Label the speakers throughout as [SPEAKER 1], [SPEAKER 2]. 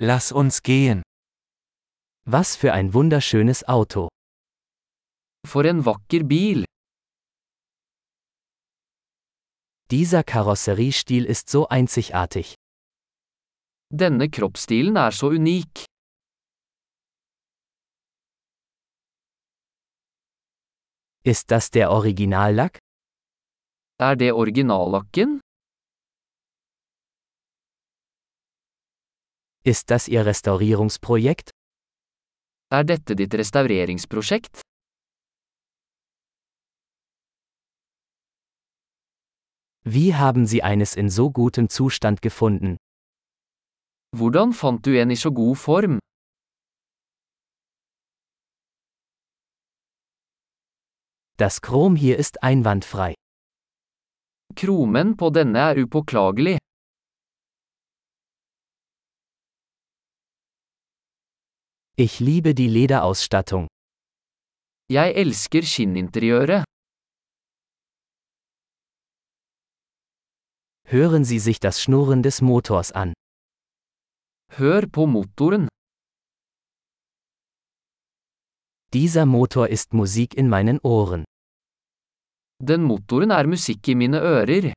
[SPEAKER 1] Lass uns gehen.
[SPEAKER 2] Was für ein wunderschönes Auto.
[SPEAKER 3] For en vakker bil.
[SPEAKER 2] Dieser Karosseriestil ist so einzigartig.
[SPEAKER 3] Denne kroppsstilen er så unik.
[SPEAKER 2] Ist das der Originallack?
[SPEAKER 3] Er det originallakken?
[SPEAKER 2] Ist das Ihr Restaurierungsprojekt?
[SPEAKER 3] Er dette ditt restaureringsprosjekt?
[SPEAKER 2] Wie haben Sie eines in so gutem Zustand gefunden?
[SPEAKER 3] Hvordan fant du en i så god form?
[SPEAKER 2] Das Chrom hier ist einwandfrei.
[SPEAKER 3] Kromen på denne er upåklagelig.
[SPEAKER 2] Ich liebe die Lederausstattung.
[SPEAKER 3] Jeg elsker skinninteriøret.
[SPEAKER 2] Hören Sie sich das Schnurren des Motors an.
[SPEAKER 3] Hør på motoren.
[SPEAKER 2] Dieser Motor ist Musik in meinen Ohren.
[SPEAKER 3] Den motoren er musikk i mine ører.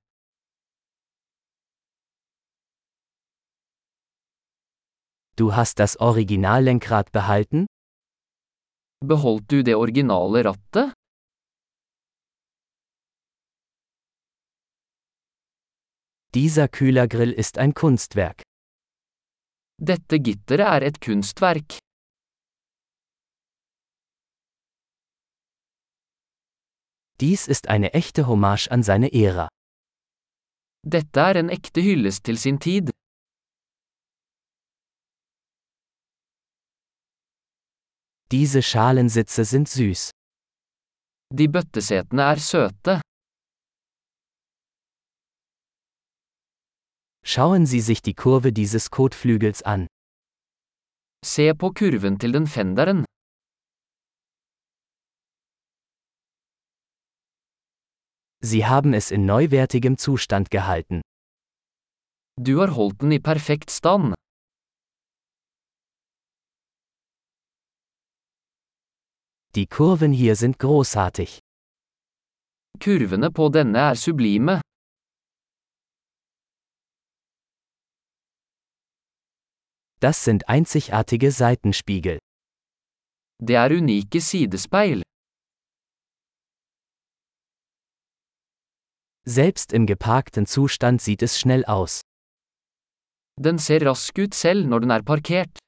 [SPEAKER 2] Du hast das Originallenkrad behalten?
[SPEAKER 3] Beholdt du det originale rattet?
[SPEAKER 2] Dieser Kühlergrill ist ein Kunstwerk.
[SPEAKER 3] Dette gitteret er et kunstverk.
[SPEAKER 2] Dies ist eine echte Hommage an seine Ära.
[SPEAKER 3] Dette er en ekte hyllest til sin tid.
[SPEAKER 2] Diese Schalensitze sind süß.
[SPEAKER 3] De bøttesetene er søte.
[SPEAKER 2] Schauen Sie sich die Kurve dieses Kotflügels an.
[SPEAKER 3] Se på kurven til den fenderen.
[SPEAKER 2] Sie haben es in neuwertigem Zustand gehalten.
[SPEAKER 3] Du har holdt den i perfekt stand.
[SPEAKER 2] Die Kurven hier sind großartig.
[SPEAKER 3] Kurvene på denne er sublime.
[SPEAKER 2] Das sind einzigartige Seitenspiegel.
[SPEAKER 3] Det er unike sidespeil.
[SPEAKER 2] Selbst im geparkten Zustand sieht es schnell aus.
[SPEAKER 3] Den ser rask ut selv når den er parkert.